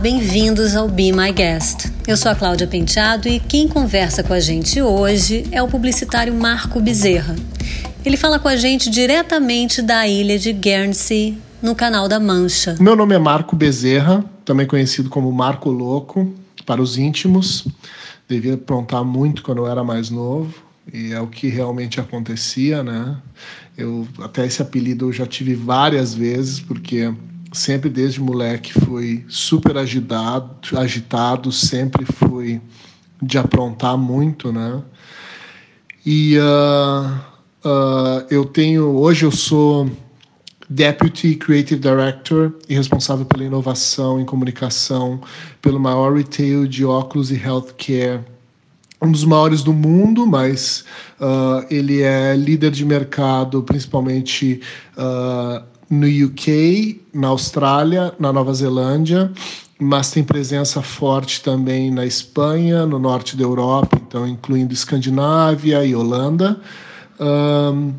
Bem-vindos ao Be My Guest. Eu sou a Cláudia Penteado e quem conversa com a gente hoje é o publicitário Marco Bezerra. Ele fala com a gente diretamente da ilha de Guernsey, no Canal da Mancha. Meu nome é Marco Bezerra, também conhecido como Marco Louco, para os íntimos. Devia aprontar muito quando eu era mais novo e é o que realmente acontecia, né? Eu até esse apelido eu já tive várias vezes porque sempre desde moleque fui super agitado, agitado, sempre fui de aprontar muito, né? E uh, uh, eu tenho hoje eu sou Deputy Creative Director e responsável pela inovação em comunicação pelo maior retail de óculos e healthcare um dos maiores do mundo, mas uh, ele é líder de mercado principalmente uh, no UK, na Austrália, na Nova Zelândia, mas tem presença forte também na Espanha, no norte da Europa, então incluindo Escandinávia e Holanda. Um,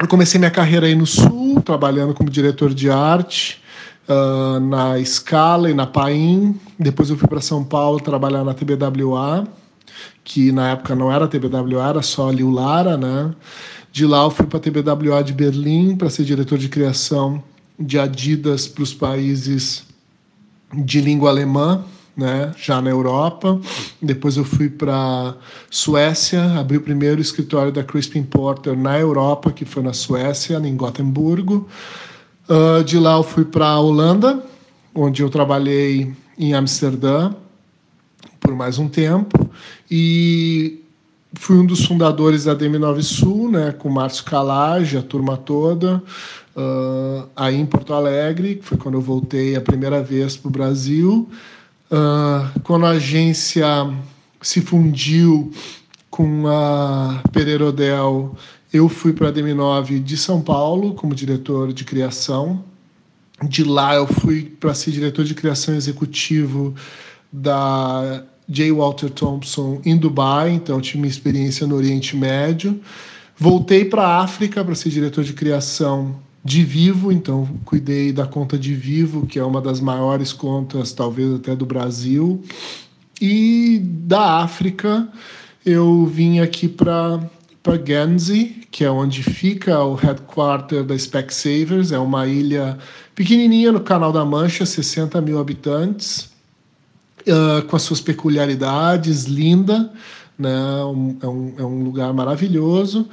eu comecei minha carreira aí no Sul, trabalhando como diretor de arte uh, na Scala e na Paim. Depois eu fui para São Paulo trabalhar na TBWA, que na época não era TBWA, era só Liu Lara, né? De lá eu fui para a TBWA de Berlim para ser diretor de criação de Adidas para os países de língua alemã, né, já na Europa. Depois eu fui para Suécia, abri o primeiro escritório da Crispin Porter na Europa, que foi na Suécia, em Gotemburgo. Uh, de lá eu fui para a Holanda, onde eu trabalhei em Amsterdã por mais um tempo e fui um dos fundadores da DM9 Sul, né, com o Márcio Calage, a turma toda, uh, aí em Porto Alegre, que foi quando eu voltei a primeira vez para o Brasil. Uh, quando a agência se fundiu com a Pereira Odell, eu fui para a DM9 de São Paulo como diretor de criação. De lá eu fui para ser diretor de criação executivo da J. Walter Thompson em Dubai, então tive uma experiência no Oriente Médio. Voltei para a África para ser diretor de criação de Vivo, então cuidei da conta de Vivo, que é uma das maiores contas, talvez até do Brasil. E da África, eu vim aqui para para Guernsey, que é onde fica o headquarter da Specsavers, é uma ilha pequenininha no Canal da Mancha, 60 mil habitantes uh, com as suas peculiaridades, linda, né? Um, é, um, é um lugar maravilhoso,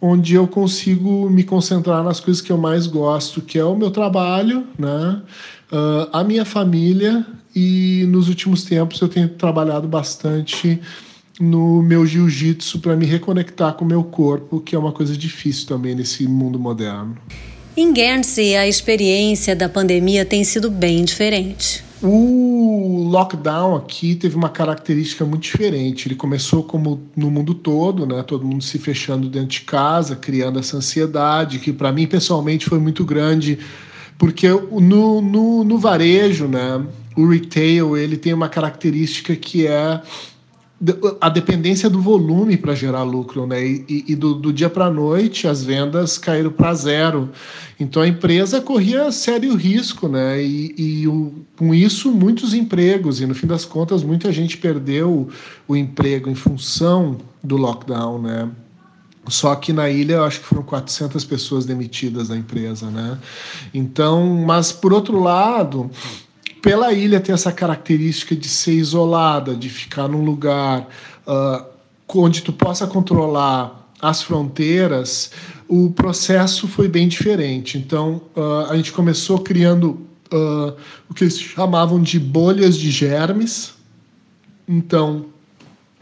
onde eu consigo me concentrar nas coisas que eu mais gosto, que é o meu trabalho, né? Uh, a minha família e nos últimos tempos eu tenho trabalhado bastante no meu jiu-jitsu para me reconectar com o meu corpo, que é uma coisa difícil também nesse mundo moderno. Em Guernsey, a experiência da pandemia tem sido bem diferente. O lockdown aqui teve uma característica muito diferente. Ele começou como no mundo todo, né? Todo mundo se fechando dentro de casa, criando essa ansiedade, que para mim pessoalmente foi muito grande, porque no, no, no varejo, né? O retail ele tem uma característica que é a dependência do volume para gerar lucro, né? E, e do, do, dia para a noite as vendas caíram para zero. Então a empresa corria sério risco, né? E, e o, com isso muitos empregos e no fim das contas muita gente perdeu o emprego em função do lockdown, né? Só que na ilha eu acho que foram 400 pessoas demitidas da empresa, né? Então, mas por outro lado pela ilha ter essa característica de ser isolada, de ficar num lugar uh, onde tu possa controlar as fronteiras, o processo foi bem diferente. Então, uh, a gente começou criando uh, o que eles chamavam de bolhas de germes. Então,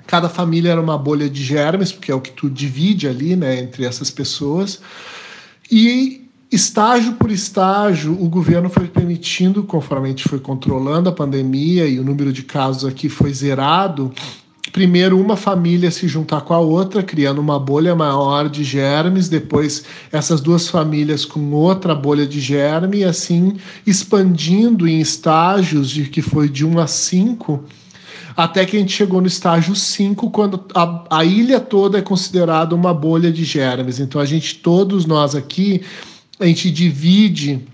cada família era uma bolha de germes, porque é o que tu divide ali, né, entre essas pessoas. E Estágio por estágio, o governo foi permitindo, conforme a gente foi controlando a pandemia e o número de casos aqui foi zerado, primeiro uma família se juntar com a outra, criando uma bolha maior de germes, depois essas duas famílias com outra bolha de germe, e assim expandindo em estágios de que foi de 1 a 5, até que a gente chegou no estágio 5, quando a, a ilha toda é considerada uma bolha de germes. Então a gente, todos nós aqui, a gente divide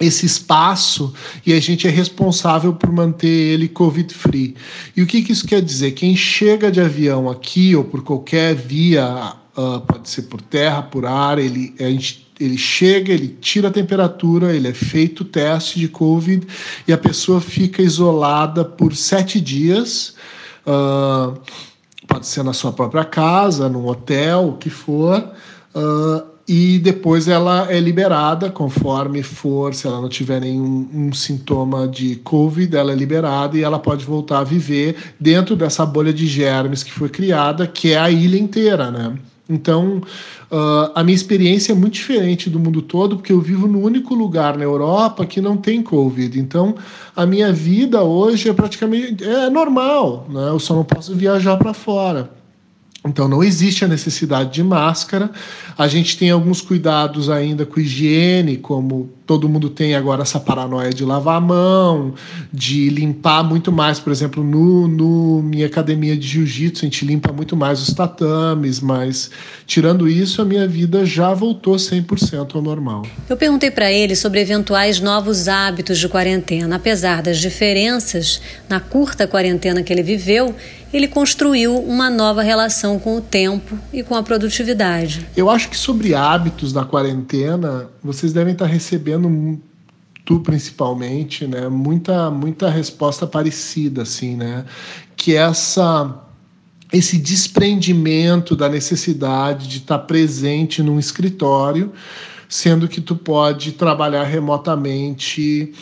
esse espaço e a gente é responsável por manter ele covid-free. E o que, que, isso quer dizer? Quem chega de avião aqui ou por qualquer via, uh, pode ser por terra, por ar, ele, a gente, ele chega, ele tira a temperatura, ele é feito o teste de covid e a pessoa fica isolada por sete dias. Uh, pode ser na sua própria casa, num hotel, o que for. Uh, e depois ela é liberada conforme for, se ela não tiver nenhum um sintoma de Covid, ela é liberada e ela pode voltar a viver dentro dessa bolha de germes que foi criada, que é a ilha inteira, né? Então, uh, a minha experiência é muito diferente do mundo todo, porque eu vivo no único lugar na Europa que não tem Covid. Então, a minha vida hoje é praticamente é normal, né? Eu só não posso viajar para fora. Então não existe a necessidade de máscara. A gente tem alguns cuidados ainda com higiene, como todo mundo tem agora essa paranoia de lavar a mão, de limpar muito mais, por exemplo, no, no minha academia de jiu-jitsu, a gente limpa muito mais os tatames, mas tirando isso, a minha vida já voltou 100% ao normal. Eu perguntei para ele sobre eventuais novos hábitos de quarentena. Apesar das diferenças na curta quarentena que ele viveu, ele construiu uma nova relação com o tempo e com a produtividade. Eu acho que sobre hábitos da quarentena, vocês devem estar recebendo tu principalmente, né, muita muita resposta parecida assim, né, que essa esse desprendimento da necessidade de estar presente num escritório, sendo que tu pode trabalhar remotamente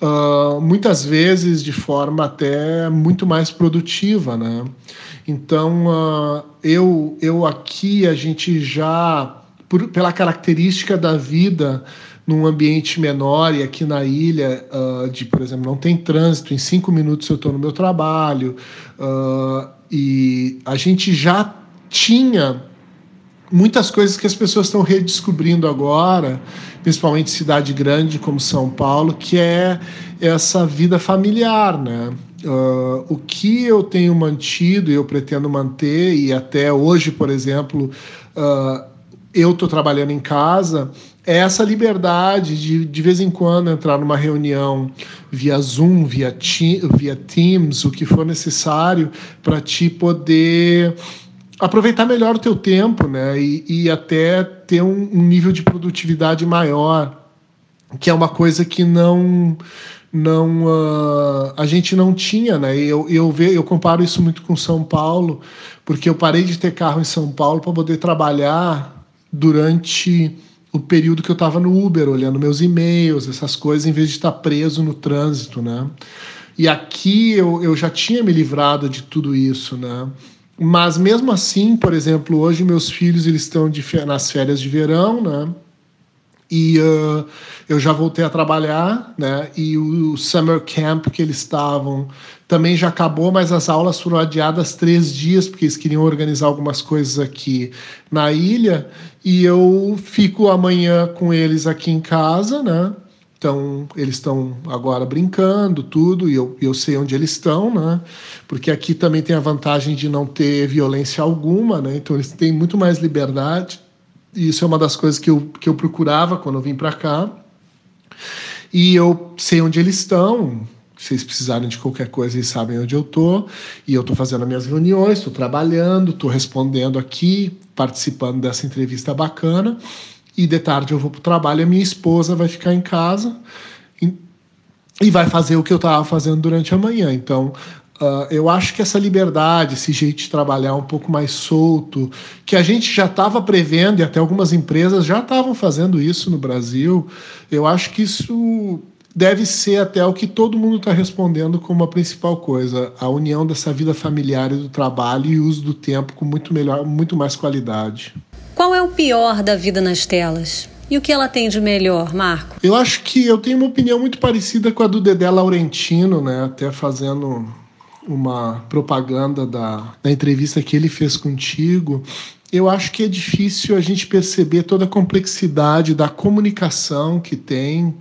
uh, muitas vezes de forma até muito mais produtiva, né? Então, uh, eu, eu aqui, a gente já, por, pela característica da vida num ambiente menor e aqui na ilha, uh, de, por exemplo, não tem trânsito, em cinco minutos eu estou no meu trabalho, e a gente já tinha muitas coisas que as pessoas estão redescobrindo agora, principalmente cidade grande como São Paulo, que é essa vida familiar, né? Uh, o que eu tenho mantido e eu pretendo manter, e até hoje, por exemplo, uh, eu estou trabalhando em casa, é essa liberdade de, de vez em quando, entrar numa reunião via Zoom, via, via Teams, o que for necessário, para te poder aproveitar melhor o teu tempo, né? E, e até ter um, um, nível de produtividade maior, que é uma coisa que não não uh, a gente não tinha, né? Eu eu ve, eu comparo isso muito com São Paulo, porque eu parei de ter carro em São Paulo para poder trabalhar durante o período que eu estava no Uber, olhando meus e-mails, essas coisas, em vez de estar preso no trânsito, né? E aqui eu, eu já tinha me livrado de tudo isso, né? Mas mesmo assim, por exemplo, hoje meus filhos eles estão de, nas férias de verão, né? E uh, eu já voltei a trabalhar, né? E o summer camp que eles estavam também já acabou, mas as aulas foram adiadas três dias porque eles queriam organizar algumas coisas aqui na ilha. E eu fico amanhã com eles aqui em casa, né? Então, eles estão agora brincando, tudo, e eu, eu sei onde eles estão, né? Porque aqui também tem a vantagem de não ter violência alguma, né? Então, eles têm muito mais liberdade. Isso é uma das coisas que eu, que eu procurava quando eu vim para cá. E eu sei onde eles estão. Se eles precisarem de qualquer coisa, eles sabem onde eu tô. E eu estou fazendo as minhas reuniões, estou trabalhando, estou respondendo aqui, participando dessa entrevista bacana e de tarde eu vou para o trabalho, a minha esposa vai ficar em casa e, e vai fazer o que eu estava fazendo durante a manhã. Então, Uh, eu acho que essa liberdade, esse jeito de trabalhar um pouco mais solto, que a gente já estava prevendo e até algumas empresas já estavam fazendo isso no Brasil, eu acho que isso deve ser até o que todo mundo está respondendo como a principal coisa: a união dessa vida familiar e do trabalho e uso do tempo com muito melhor, muito mais qualidade. Qual é o pior da vida nas telas? E o que ela tem de melhor, Marco? Eu acho que eu tenho uma opinião muito parecida com a do Dedé Laurentino, né? Até fazendo uma propaganda da, da entrevista que ele fez contigo. Eu acho que é difícil a gente perceber toda a complexidade da comunicação que tem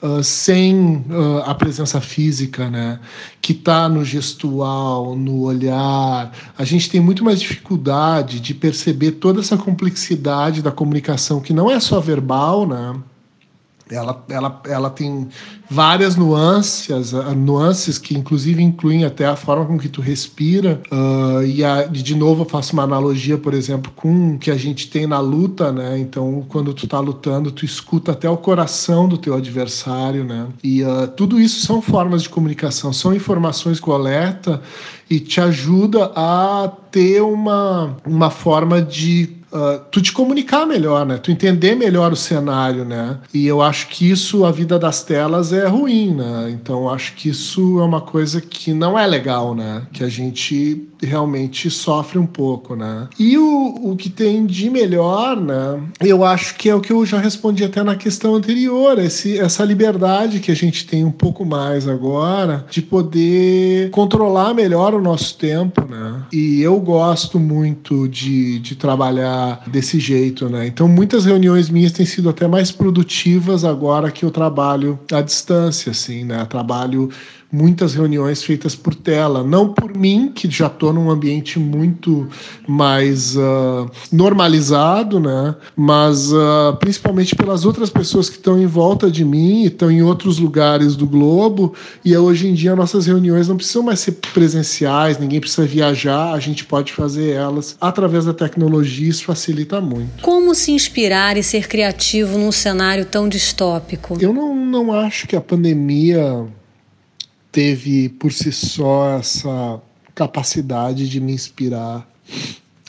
uh, sem uh, a presença física, né? que está no gestual, no olhar. A gente tem muito mais dificuldade de perceber toda essa complexidade da comunicação, que não é só verbal, né? Ela, ela, ela tem várias nuances, nuances que inclusive incluem até a forma com que tu respira. Uh, e a, de novo eu faço uma analogia, por exemplo, com o que a gente tem na luta, né? Então, quando tu tá lutando, tu escuta até o coração do teu adversário, né? E uh, tudo isso são formas de comunicação, são informações coleta e te ajuda a ter uma, uma forma de uh, tu te comunicar melhor, né? Tu entender melhor o cenário, né? E eu acho que isso, a vida das telas é ruim, né? Então acho que isso é uma coisa que não é legal, né? Que a gente realmente sofre um pouco, né? E o, o que tem de melhor, né? Eu acho que é o que eu já respondi até na questão anterior, esse, essa liberdade que a gente tem um pouco mais agora de poder controlar melhor o nosso tempo, né? E eu gosto muito de, de trabalhar desse jeito, né? Então muitas reuniões minhas têm sido até mais produtivas agora que eu trabalho à distância, assim, né? Trabalho muitas reuniões feitas por tela, não por mim, que já estou num ambiente muito mais uh, normalizado, né? mas uh, principalmente pelas outras pessoas que estão em volta de mim e estão em outros lugares do globo. E hoje em dia nossas reuniões não precisam mais ser presenciais, ninguém precisa viajar, a gente pode fazer elas através da tecnologia, isso facilita muito. Como se inspirar e ser criativo num cenário tão distópico? Eu não, não acho que a pandemia teve por si só essa capacidade de me inspirar.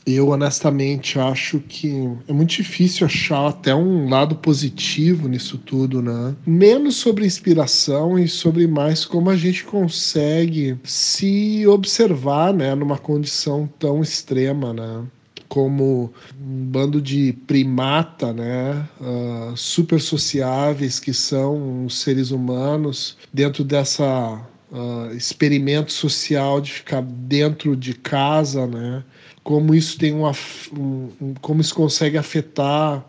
Eu honestamente acho que é muito difícil achar até um lado positivo nisso tudo, né? Menos sobre inspiração e sobre mais como a gente consegue se observar, né, numa condição tão extrema, né? como um bando de primata, né, uh, super sociáveis que são os seres humanos dentro dessa uh, experimento social de ficar dentro de casa, né? Como isso tem uma, um, como isso consegue afetar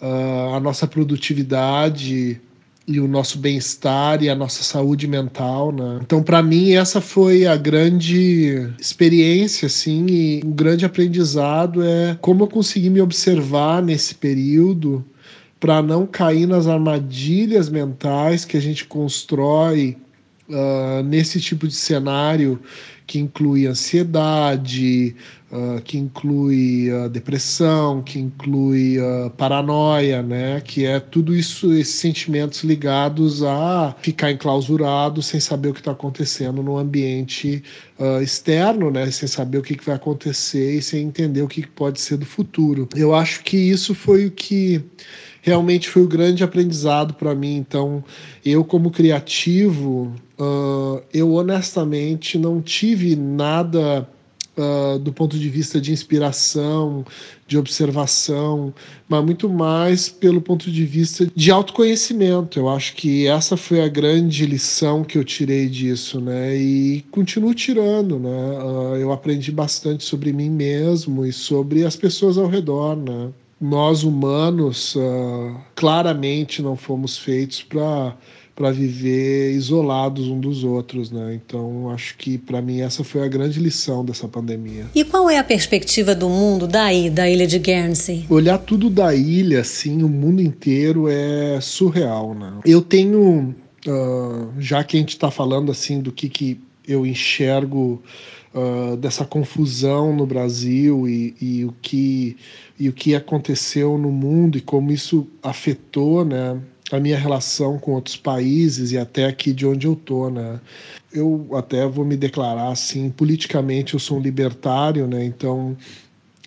uh, a nossa produtividade e o nosso bem-estar e a nossa saúde mental, né? Então, para mim, essa foi a grande experiência, assim, e um grande aprendizado é como eu consegui me observar nesse período para não cair nas armadilhas mentais que a gente constrói uh, nesse tipo de cenário que inclui ansiedade, uh, que inclui uh, depressão, que inclui uh, paranoia, né? Que é tudo isso, esses sentimentos ligados a ficar enclausurado sem saber o que está acontecendo no ambiente externo, né? Sem saber o que, que vai acontecer e sem entender o que, que pode ser do futuro. Eu acho que isso foi o que realmente foi o grande aprendizado para mim. Então, eu como criativo, uh, eu honestamente não tive nada uh, do ponto de vista de inspiração, de observação, mas muito mais pelo ponto de vista de autoconhecimento. Eu acho que essa foi a grande lição que eu tirei disso, né? E continuo tirando, né? Uh, eu aprendi bastante sobre mim mesmo e sobre as pessoas ao redor, né? Nós humanos uh, claramente não fomos feitos para para viver isolados um dos outros, né? Então acho que para mim essa foi a grande lição dessa pandemia. E qual é a perspectiva do mundo daí, da ilha de Guernsey? Olhar tudo da ilha, assim, o mundo inteiro é surreal, né? Eu tenho, uh, já que a gente está falando assim do que que eu enxergo uh, dessa confusão no Brasil e, e, o que, e o que aconteceu no mundo e como isso afetou né, a minha relação com outros países e até aqui de onde eu tô, né? Eu até vou me declarar assim, politicamente eu sou um libertário, né? Então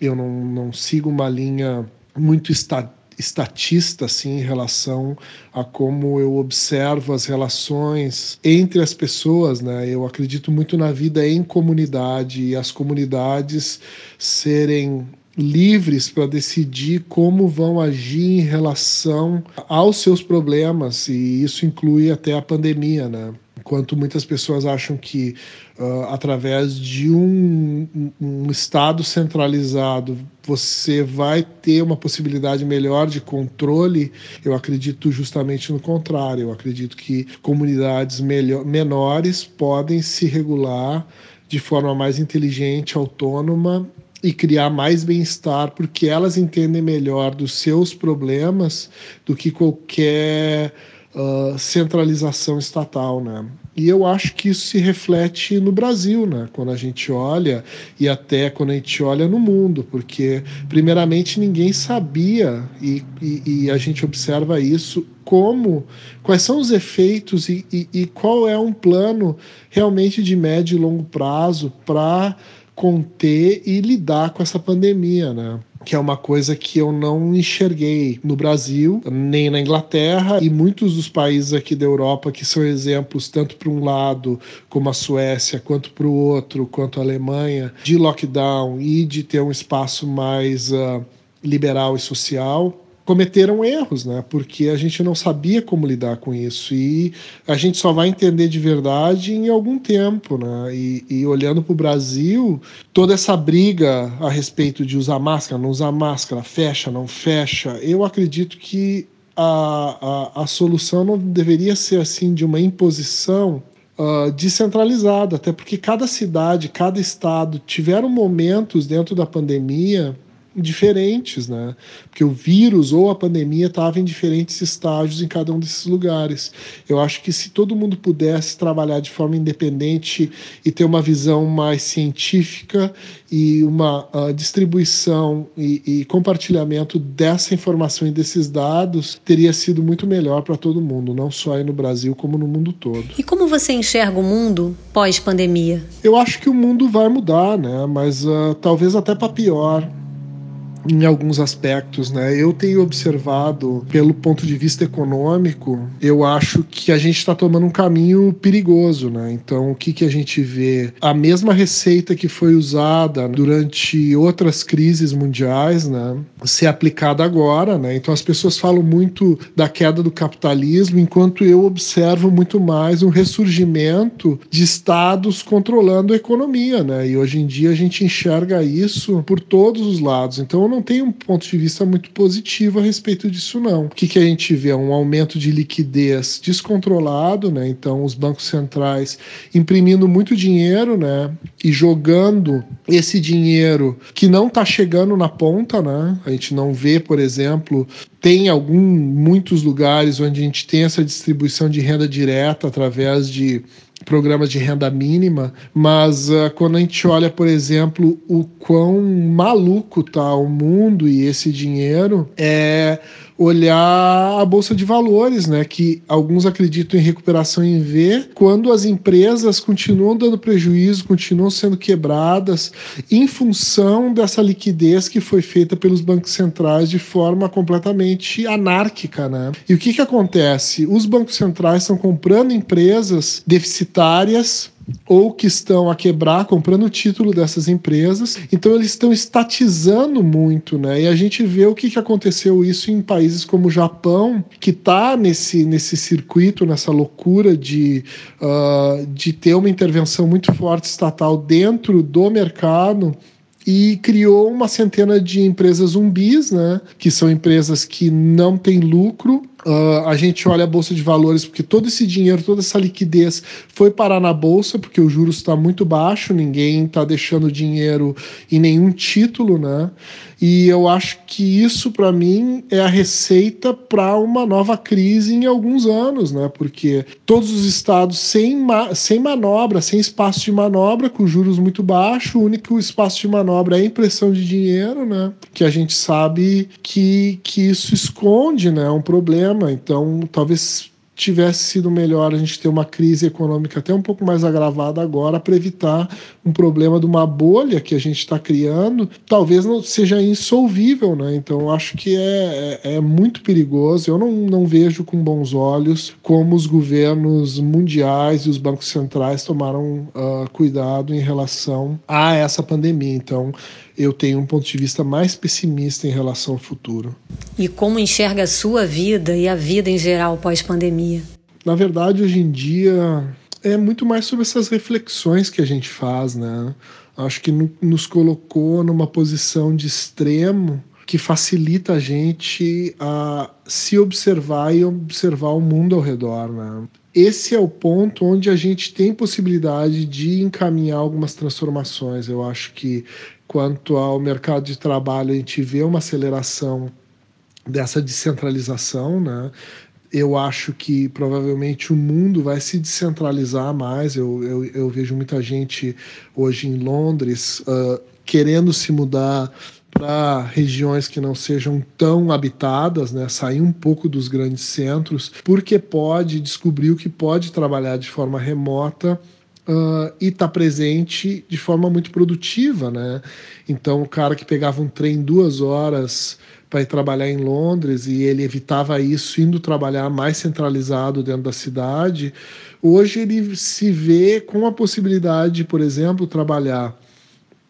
eu não, não sigo uma linha muito estatística estatista assim em relação a como eu observo as relações entre as pessoas, né? Eu acredito muito na vida em comunidade e as comunidades serem livres para decidir como vão agir em relação aos seus problemas e isso inclui até a pandemia, né? Enquanto muitas pessoas acham que uh, através de um, um, Estado centralizado você vai ter uma possibilidade melhor de controle, eu acredito justamente no contrário. Eu acredito que comunidades melhor, menores podem se regular de forma mais inteligente, autônoma e criar mais bem-estar, porque elas entendem melhor dos seus problemas do que qualquer uh, centralização estatal, né? E eu acho que isso se reflete no Brasil, né? Quando a gente olha e até quando a gente olha no mundo, porque primeiramente ninguém sabia e, e, e a gente observa isso como, quais são os efeitos e, e, e qual é um plano realmente de médio e longo prazo para conter e lidar com essa pandemia, né? que é uma coisa que eu não enxerguei no Brasil, nem na Inglaterra e muitos dos países aqui da Europa que são exemplos tanto para um lado como a Suécia, quanto para o outro, quanto a Alemanha, de lockdown e de ter um espaço mais uh, liberal e social cometeram erros, né? Porque a gente não sabia como lidar com isso e a gente só vai entender de verdade em algum tempo, né? E, e olhando para o Brasil, toda essa briga a respeito de usar máscara, não usar máscara, fecha, não fecha, eu acredito que a, a, a solução não deveria ser assim de uma imposição uh, descentralizada, até porque cada cidade, cada estado tiveram momentos dentro da pandemia diferentes, né? Porque o vírus ou a pandemia estava em diferentes estágios em cada um desses lugares. Eu acho que se todo mundo pudesse trabalhar de forma independente e ter uma visão mais científica e uma uh, distribuição e, e, compartilhamento dessa informação e desses dados, teria sido muito melhor para todo mundo, não só aí no Brasil, como no mundo todo. E como você enxerga o mundo pós-pandemia? Eu acho que o mundo vai mudar, né? Mas uh, talvez até para pior em alguns aspectos, né? Eu tenho observado, pelo ponto de vista econômico, eu acho que a gente está tomando um caminho perigoso, né? Então, o que, que a gente vê? A mesma receita que foi usada durante outras crises mundiais, né? Ser aplicada agora, né? Então, as pessoas falam muito da queda do capitalismo, enquanto eu observo muito mais um ressurgimento de estados controlando a economia, né? E hoje em dia a gente enxerga isso por todos os lados. Então, não tem um ponto de vista muito positivo a respeito disso, não. O que, que a gente vê? Um aumento de liquidez descontrolado, né? Então, os bancos centrais imprimindo muito dinheiro, né? E jogando esse dinheiro que não está chegando na ponta, né? A gente não vê, por exemplo, tem algum muitos lugares onde a gente tem essa distribuição de renda direta através de programas de renda mínima, mas uh, quando a gente olha, por exemplo, o quão maluco tá o mundo e esse dinheiro, é olhar a bolsa de valores, né, que alguns acreditam em recuperação em V, quando as empresas continuam dando prejuízo, continuam sendo quebradas em função dessa liquidez que foi feita pelos bancos centrais de forma completamente anárquica, né? E o que que acontece? Os bancos centrais estão comprando empresas deficitárias ou que estão a quebrar comprando o título dessas empresas. Então eles estão estatizando muito, né? E a gente vê o que, que aconteceu isso em países como o Japão, que está nesse, nesse circuito, nessa loucura de, uh, de ter uma intervenção muito forte estatal dentro do mercado e criou uma centena de empresas zumbis, né? Que são empresas que não têm lucro. Uh, a gente olha a bolsa de valores porque todo esse dinheiro, toda essa liquidez foi parar na bolsa porque o juros está muito baixo, ninguém está deixando dinheiro em nenhum título, né? E eu acho que isso, para mim, é a receita para uma nova crise em alguns anos, né? Porque todos os estados sem, ma sem manobra, sem espaço de manobra, com juros muito baixos, o único espaço de manobra é a impressão de dinheiro, né? Que a gente sabe que, que isso esconde, né? Um problema. Então, talvez tivesse sido melhor a gente ter uma crise econômica até um pouco mais agravada agora para evitar um problema de uma bolha que a gente está criando, talvez não seja insolvível, né? Então acho que é, é, é, muito perigoso. Eu não, não vejo com bons olhos como os governos mundiais e os bancos centrais tomaram uh, cuidado em relação a essa pandemia. Então eu tenho um ponto de vista mais pessimista em relação ao futuro. E como enxerga a sua vida e a vida em geral pós-pandemia? Na verdade, hoje em dia é muito mais sobre essas reflexões que a gente faz, né? Acho que nos colocou numa posição de extremo que facilita a gente a se observar e observar o mundo ao redor, né? Esse é o ponto onde a gente tem possibilidade de encaminhar algumas transformações. Eu acho que quanto ao mercado de trabalho, a gente vê uma aceleração dessa descentralização, né? eu acho que provavelmente o mundo vai se descentralizar mais. Eu, eu, eu vejo muita gente hoje em Londres uh, querendo se mudar para regiões que não sejam tão habitadas, né, sair um pouco dos grandes centros, porque pode descobrir o que pode trabalhar de forma remota Uh, e está presente de forma muito produtiva, né? Então, o cara que pegava um trem duas horas para ir trabalhar em Londres e ele evitava isso indo trabalhar mais centralizado dentro da cidade, hoje ele se vê com a possibilidade, por exemplo, trabalhar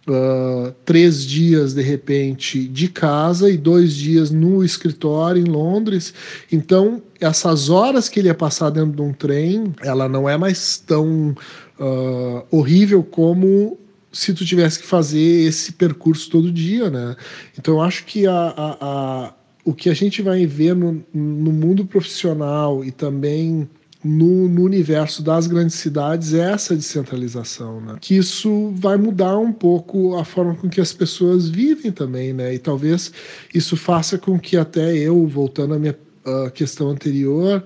uh, três dias de repente de casa e dois dias no escritório em Londres. Então, essas horas que ele ia passar dentro de um trem, ela não é mais tão uh, horrível como se tu tivesse que fazer esse percurso todo dia, né? Então, eu acho que a, a, a o que a gente vai ver no, no mundo profissional e também no, no, universo das grandes cidades é essa descentralização, né? Que isso vai mudar um pouco a forma com que as pessoas vivem também, né? E talvez isso faça com que até eu, voltando à minha uh, questão anterior,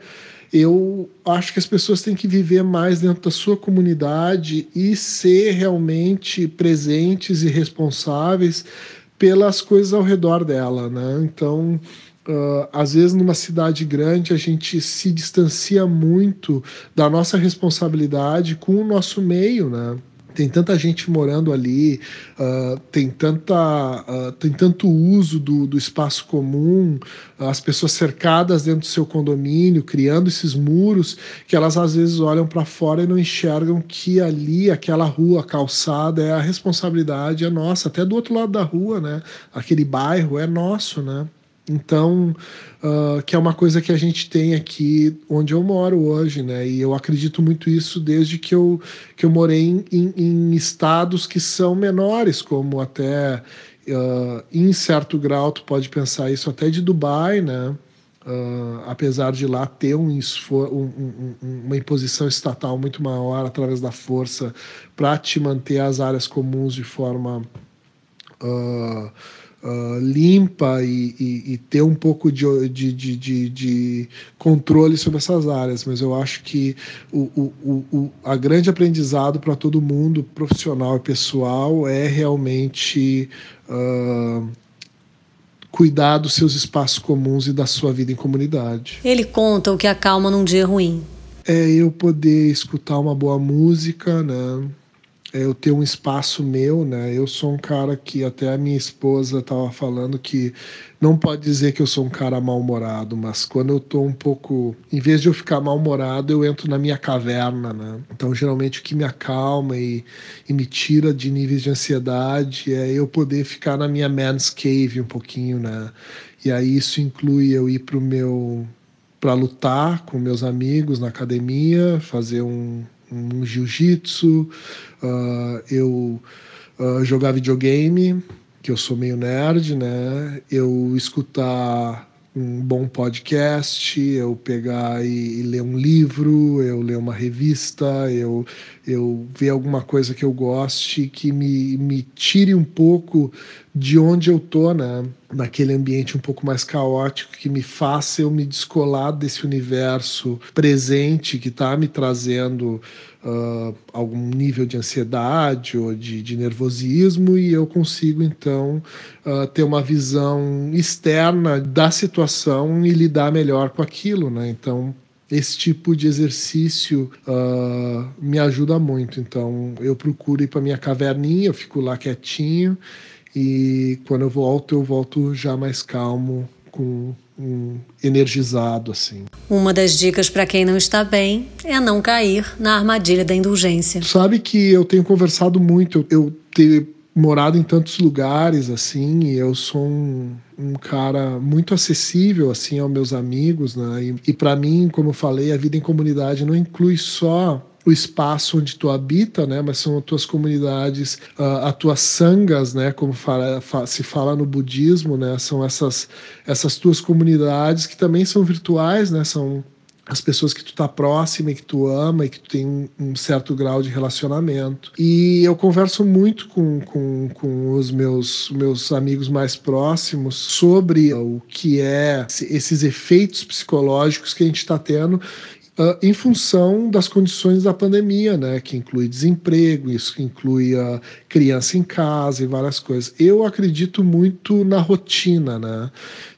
eu acho que as pessoas têm que viver mais dentro da sua comunidade e ser realmente presentes e responsáveis pelas coisas ao redor dela, né? Então, Uh, às vezes numa cidade grande a gente se distancia muito da nossa responsabilidade com o nosso meio, né? Tem tanta gente morando ali, uh, tem, tanta, uh, tem tanto uso do, do espaço comum, as pessoas cercadas dentro do seu condomínio, criando esses muros, que elas às vezes olham para fora e não enxergam que ali, aquela rua, calçada, é a responsabilidade é nossa, até do outro lado da rua, né? Aquele bairro é nosso, né? Então, uh, que é uma coisa que a gente tem aqui onde eu moro hoje, né? E eu acredito muito isso desde que eu, que eu morei em, em, em estados que são menores, como até, uh, em certo grau, tu pode pensar isso até de Dubai, né? Uh, apesar de lá ter um, um, um, uma imposição estatal muito maior através da força para te manter as áreas comuns de forma uh, uh, limpa e, e, e, ter um pouco de, de, de, de, controle sobre essas áreas, mas eu acho que o, o, o a grande aprendizado para todo mundo, profissional e pessoal, é realmente uh, cuidar dos seus espaços comuns e da sua vida em comunidade. Ele conta o que acalma num dia ruim. É eu poder escutar uma boa música, né? Eu ter um espaço meu, né? Eu sou um cara que até a minha esposa estava falando que não pode dizer que eu sou um cara mal-humorado, mas quando eu tô um pouco, em vez de eu ficar mal-humorado, eu entro na minha caverna, né? Então, geralmente o que me acalma e, e me tira de níveis de ansiedade é eu poder ficar na minha man's cave um pouquinho, né? E aí isso inclui eu ir pro meu para lutar com meus amigos na academia, fazer um um jiu-jitsu, uh, eu uh, jogar videogame, que eu sou meio nerd, né? Eu escutar um bom podcast, eu pegar e, e, ler um livro, eu ler uma revista, eu, eu ver alguma coisa que eu goste que me, me tire um pouco de onde eu tô, né? Naquele ambiente um pouco mais caótico, que me faça eu me descolar desse universo presente que está me trazendo uh, algum nível de ansiedade ou de, de, nervosismo e eu consigo então uh, ter uma visão externa da situação e lidar melhor com aquilo, né? Então esse tipo de exercício uh, me ajuda muito. Então eu procuro ir para minha caverninha, eu fico lá quietinho e quando eu volto eu volto já mais calmo com um energizado assim. Uma das dicas para quem não está bem é não cair na armadilha da indulgência. Sabe que eu tenho conversado muito, eu ter morado em tantos lugares assim, e eu sou um, um cara muito acessível assim aos meus amigos, né? E, e para mim, como eu falei, a vida em comunidade não inclui só o espaço onde tu habita, né? Mas são as tuas comunidades, uh, as tuas sangas, né? Como fala, fa, se fala no budismo, né? São essas essas tuas comunidades que também são virtuais, né? São as pessoas que tu tá próxima e que tu ama e que tu tem um, um, certo grau de relacionamento. E eu converso muito com, com, com os meus, meus amigos mais próximos sobre o que é esses efeitos psicológicos que a gente está tendo Uh, em função das condições da pandemia, né, que inclui desemprego, isso inclui a criança em casa e várias coisas. Eu acredito muito na rotina, né?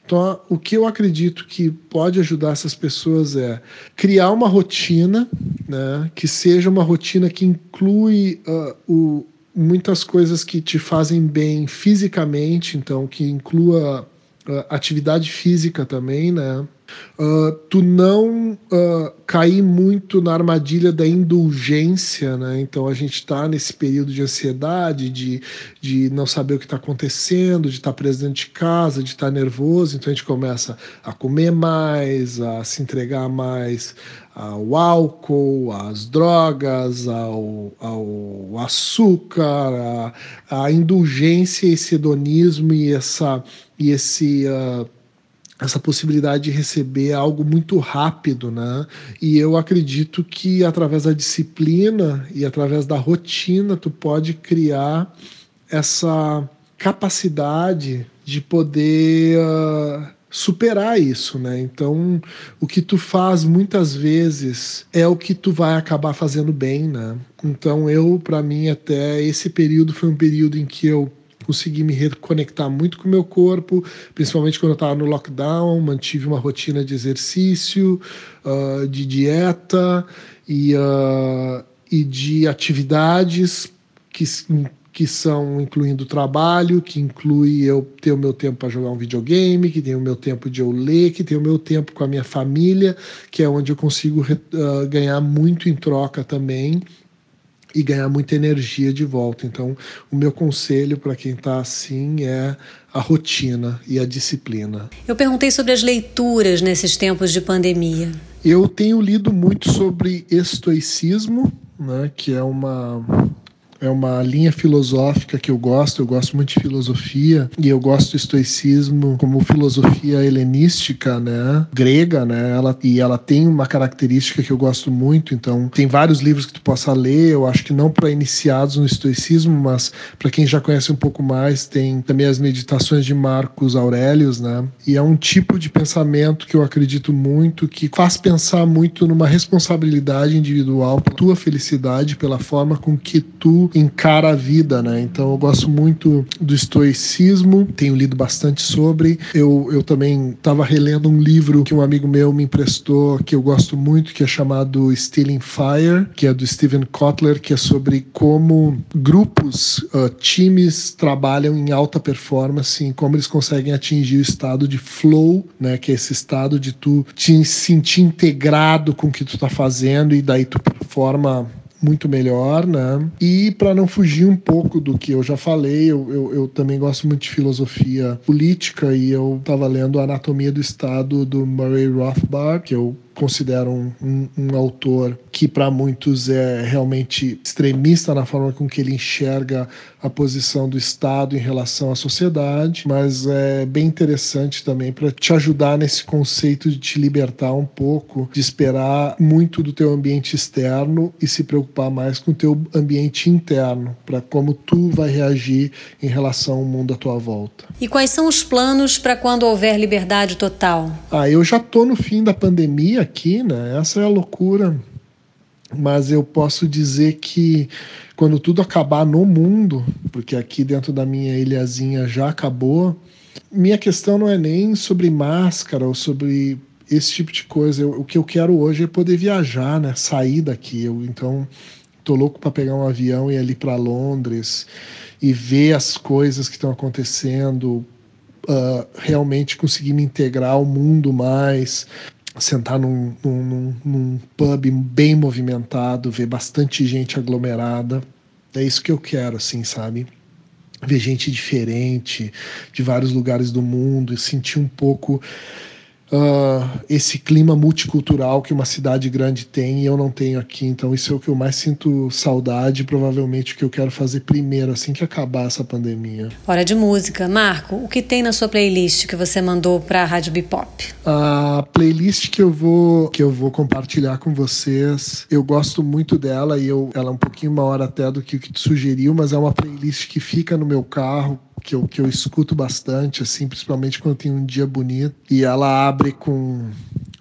Então, o que eu acredito que pode ajudar essas pessoas é criar uma rotina, né, que seja uma rotina que inclui uh, o, muitas coisas que te fazem bem fisicamente, então que inclua uh, atividade física também, né? Uh, tu não uh, cair muito na armadilha da indulgência, né? Então a gente está nesse período de ansiedade, de, de não saber o que está acontecendo, de estar tá preso dentro de casa, de estar tá nervoso, então a gente começa a comer mais, a se entregar mais ao álcool, às drogas, ao, ao açúcar, a, indulgência, esse hedonismo e essa e esse uh, essa possibilidade de receber algo muito rápido, né? E eu acredito que através da disciplina e através da rotina tu pode criar essa capacidade de poder uh, superar isso, né? Então, o que tu faz muitas vezes é o que tu vai acabar fazendo bem, né? Então, eu para mim até esse período foi um período em que eu consegui me reconectar muito com o meu corpo, principalmente quando eu estava no lockdown, mantive uma rotina de exercício, uh, de dieta e, uh, e de atividades que, que são incluindo trabalho, que inclui eu ter o meu tempo para jogar um videogame, que tem o meu tempo de eu ler, que tem o meu tempo com a minha família, que é onde eu consigo uh, ganhar muito em troca também e ganhar muita energia de volta. Então, o meu conselho para quem está assim é a rotina e a disciplina. Eu perguntei sobre as leituras nesses tempos de pandemia. Eu tenho lido muito sobre estoicismo, né, que é uma é uma linha filosófica que eu gosto, eu gosto muito de filosofia e eu gosto do estoicismo como filosofia helenística, né, grega, né, ela, e ela tem uma característica que eu gosto muito, então tem vários livros que tu possa ler, eu acho que não para iniciados no estoicismo, mas para quem já conhece um pouco mais, tem também as meditações de Marcos Aurelius, né, e é um tipo de pensamento que eu acredito muito, que faz pensar muito numa responsabilidade individual, tua felicidade, pela forma com que tu encara a vida, né? Então eu gosto muito do estoicismo, tenho lido bastante sobre. Eu, eu também estava relendo um livro que um amigo meu me emprestou, que eu gosto muito, que é chamado Stealing Fire, que é do Steven Kotler, que é sobre como grupos, uh, times trabalham em alta performance, em como eles conseguem atingir o estado de flow, né? Que é esse estado de tu te sentir integrado com o que tu tá fazendo e daí tu performa muito melhor, né? E para não fugir um pouco do que eu já falei, eu, eu, eu, também gosto muito de filosofia política e eu estava lendo a Anatomia do Estado do Murray Rothbard, que eu considero um, um, um autor que para muitos é realmente extremista na forma com que ele enxerga a posição do Estado em relação à sociedade, mas é bem interessante também para te ajudar nesse conceito de te libertar um pouco, de esperar muito do teu ambiente externo e se preocupar mais com o teu ambiente interno, para como tu vai reagir em relação ao mundo à tua volta. E quais são os planos para quando houver liberdade total? Ah, eu já tô no fim da pandemia aqui, né? Essa é a loucura. Mas eu posso dizer que quando tudo acabar no mundo, porque aqui dentro da minha ilhazinha já acabou, minha questão não é nem sobre máscara ou sobre esse tipo de coisa. Eu, o que eu quero hoje é poder viajar, né? Sair daqui. Eu, então, tô louco para pegar um avião e ir ali para Londres e ver as coisas que estão acontecendo, uh, realmente conseguir me integrar ao mundo mais, sentar num, num, num, pub bem movimentado, ver bastante gente aglomerada. É isso que eu quero, assim, sabe? Ver gente diferente, de vários lugares do mundo, e sentir um pouco uh, esse clima multicultural que uma cidade grande tem e eu não tenho aqui. Então isso é o que eu mais sinto saudade, provavelmente o que eu quero fazer primeiro assim que acabar essa pandemia. Hora de música, Marco. O que tem na sua playlist que você mandou para a Rádio Bipop? A playlist que eu vou que eu vou compartilhar com vocês, eu gosto muito dela e eu, ela é um pouquinho maior até do que o que tu sugeriu, mas é uma playlist que fica no meu carro que eu, que eu escuto bastante, assim, principalmente quando tem um dia bonito. E ela abre com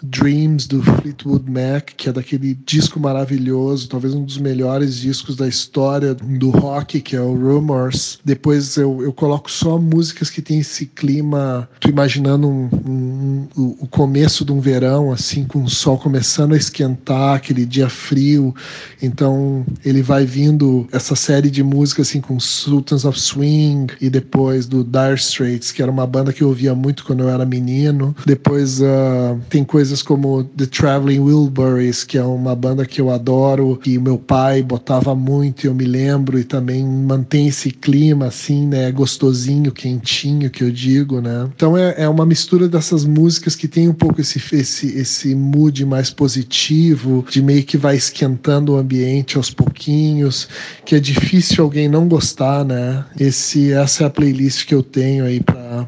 Dreams do Fleetwood Mac, que é daquele disco maravilhoso, talvez um dos melhores discos da história do rock, que é o Rumors. Depois eu, eu coloco só músicas que tem esse clima, tô imaginando um, um, um, o começo de um verão, assim, com o sol começando a esquentar, aquele dia frio. Então ele vai vindo essa série de músicas assim com Sultans of Swing e depois do Dire Straits, que era uma banda que eu ouvia muito quando eu era menino. Depois uh, tem coisas coisas como The Traveling Wilburys, que é uma banda que eu adoro e meu pai botava muito, eu me lembro, e também mantém esse clima assim, né, gostosinho, quentinho, que eu digo, né. Então é, é uma mistura dessas músicas que tem um pouco esse, esse, esse mood mais positivo, de meio que vai esquentando o ambiente aos pouquinhos, que é difícil alguém não gostar, né. Esse, essa é a playlist que eu tenho aí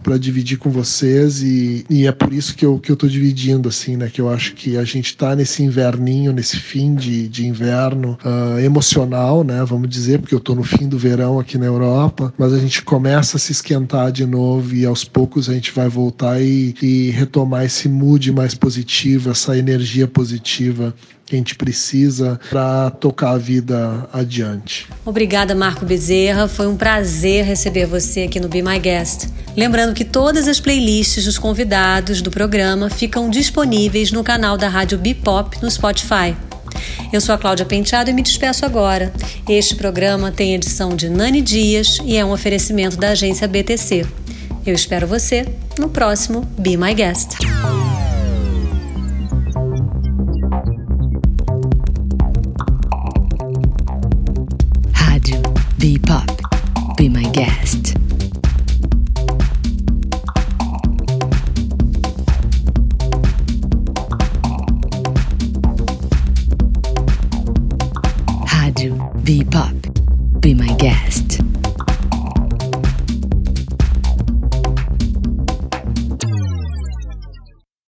para dividir com vocês e, e é por isso que eu, que eu tô dividindo, assim, assim, né? Que eu acho que a gente está nesse inverninho, nesse fim de, de inverno uh, emocional, né? Vamos dizer, porque eu estou no fim do verão aqui na Europa, mas a gente começa a se esquentar de novo e aos poucos a gente vai voltar e, e retomar esse mood mais positivo, essa energia positiva que a gente precisa para tocar a vida adiante. Obrigada, Marco Bezerra. Foi um prazer receber você aqui no Be My Guest. Lembrando que todas as playlists dos convidados do programa ficam disponíveis no canal da Rádio Bipop no Spotify. Eu sou a Cláudia Penteado e me despeço agora. Este programa tem edição de Nani Dias e é um oferecimento da agência BTC. Eu espero você no próximo Be My Guest. Be Pop. Be my guest. Rádio Be Pop. Be my guest.